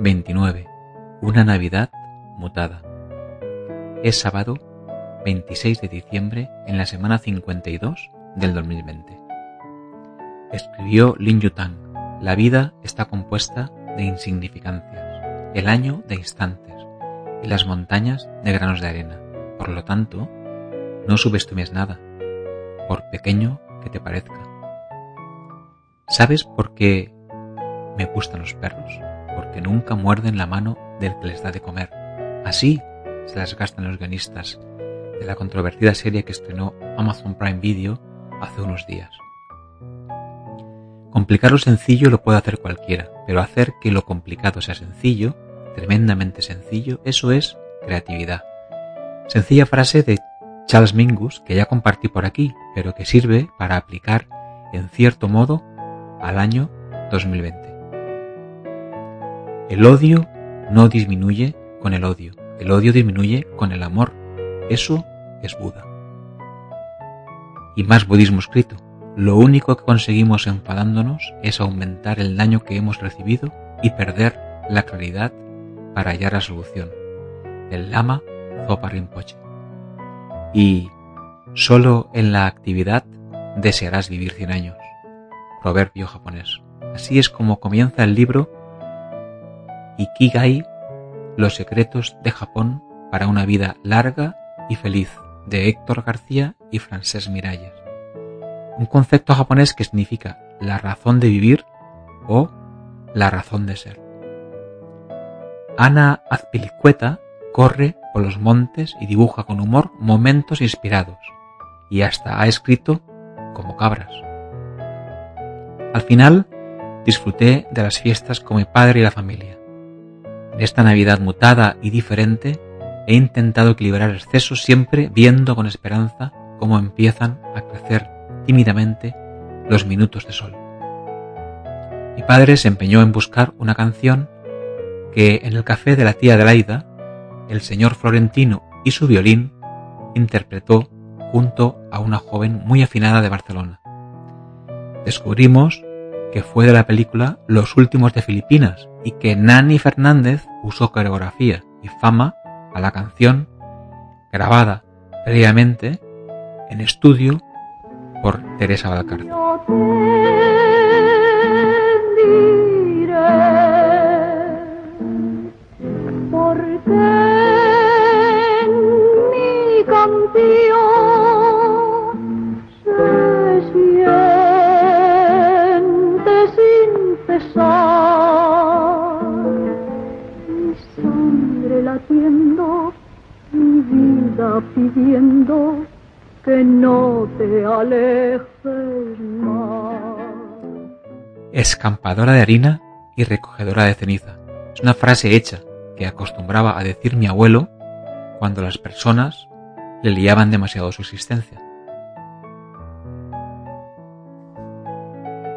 29. Una Navidad mutada. Es sábado 26 de diciembre en la semana 52 del 2020. Escribió Lin Yutang, la vida está compuesta de insignificancias, el año de instantes y las montañas de granos de arena. Por lo tanto, no subestimes nada, por pequeño que te parezca. ¿Sabes por qué me gustan los perros? Porque nunca muerden la mano del que les da de comer. Así se las gastan los guionistas de la controvertida serie que estrenó Amazon Prime Video hace unos días. Complicar lo sencillo lo puede hacer cualquiera, pero hacer que lo complicado sea sencillo, tremendamente sencillo, eso es creatividad. Sencilla frase de Charles Mingus que ya compartí por aquí, pero que sirve para aplicar en cierto modo al año 2020. El odio no disminuye con el odio, el odio disminuye con el amor. Eso es Buda. Y más budismo escrito. Lo único que conseguimos enfadándonos es aumentar el daño que hemos recibido y perder la claridad para hallar la solución. El Lama Zopa Rinpoche. Y solo en la actividad desearás vivir cien años. Proverbio japonés. Así es como comienza el libro Ikigai, los secretos de Japón para una vida larga y feliz, de Héctor García y Francés Miralles. Un concepto japonés que significa la razón de vivir o la razón de ser. Ana Azpilicueta corre por los montes y dibuja con humor momentos inspirados, y hasta ha escrito como cabras. Al final, disfruté de las fiestas con mi padre y la familia. Esta Navidad mutada y diferente, he intentado equilibrar excesos siempre viendo con esperanza cómo empiezan a crecer tímidamente los minutos de sol. Mi padre se empeñó en buscar una canción que en el café de la tía Adelaida, el señor Florentino y su violín interpretó junto a una joven muy afinada de Barcelona. Descubrimos que fue de la película Los Últimos de Filipinas y que Nani Fernández usó coreografía y fama a la canción grabada previamente en estudio por Teresa Valcarce. Pidiendo que no te alejes más. Escampadora de harina y recogedora de ceniza. Es una frase hecha que acostumbraba a decir mi abuelo cuando las personas le liaban demasiado su existencia.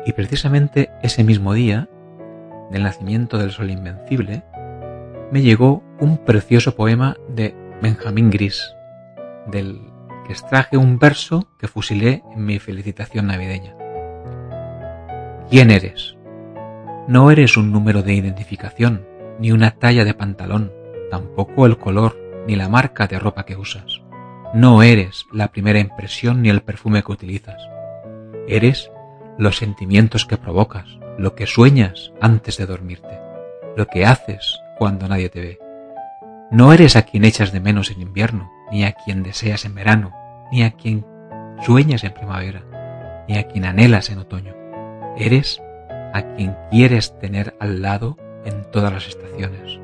Y precisamente ese mismo día, del nacimiento del sol invencible, me llegó un precioso poema de Benjamín Gris, del que extraje un verso que fusilé en mi felicitación navideña. ¿Quién eres? No eres un número de identificación, ni una talla de pantalón, tampoco el color, ni la marca de ropa que usas. No eres la primera impresión ni el perfume que utilizas. Eres los sentimientos que provocas, lo que sueñas antes de dormirte, lo que haces cuando nadie te ve. No eres a quien echas de menos en invierno, ni a quien deseas en verano, ni a quien sueñas en primavera, ni a quien anhelas en otoño. Eres a quien quieres tener al lado en todas las estaciones.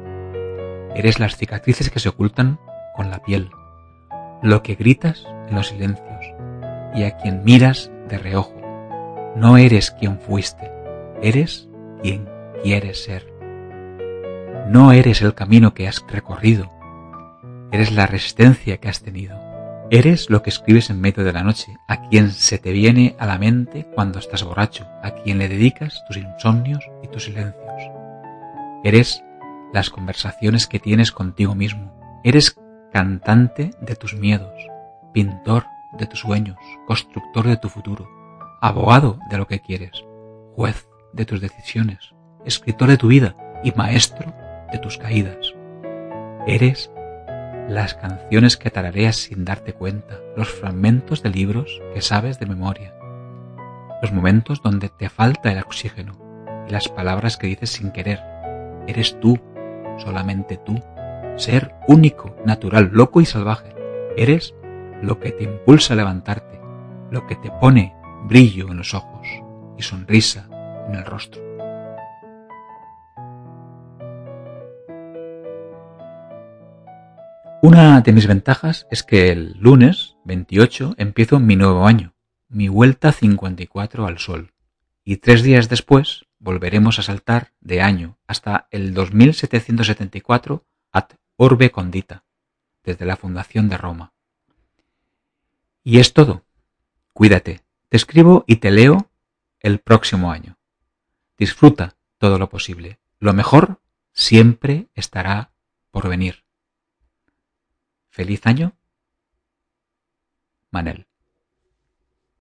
Eres las cicatrices que se ocultan con la piel, lo que gritas en los silencios y a quien miras de reojo. No eres quien fuiste, eres quien quieres ser. No eres el camino que has recorrido, eres la resistencia que has tenido. Eres lo que escribes en medio de la noche, a quien se te viene a la mente cuando estás borracho, a quien le dedicas tus insomnios y tus silencios. Eres las conversaciones que tienes contigo mismo. Eres cantante de tus miedos, pintor de tus sueños, constructor de tu futuro, abogado de lo que quieres, juez de tus decisiones, escritor de tu vida y maestro de tus caídas. Eres las canciones que tarareas sin darte cuenta, los fragmentos de libros que sabes de memoria, los momentos donde te falta el oxígeno y las palabras que dices sin querer. Eres tú, solamente tú, ser único, natural, loco y salvaje. Eres lo que te impulsa a levantarte, lo que te pone brillo en los ojos y sonrisa en el rostro. De mis ventajas es que el lunes 28 empiezo mi nuevo año, mi vuelta 54 al sol, y tres días después volveremos a saltar de año hasta el 2774 ad Orbe Condita, desde la fundación de Roma. Y es todo. Cuídate, te escribo y te leo el próximo año. Disfruta todo lo posible. Lo mejor siempre estará por venir. Feliz año. Manel.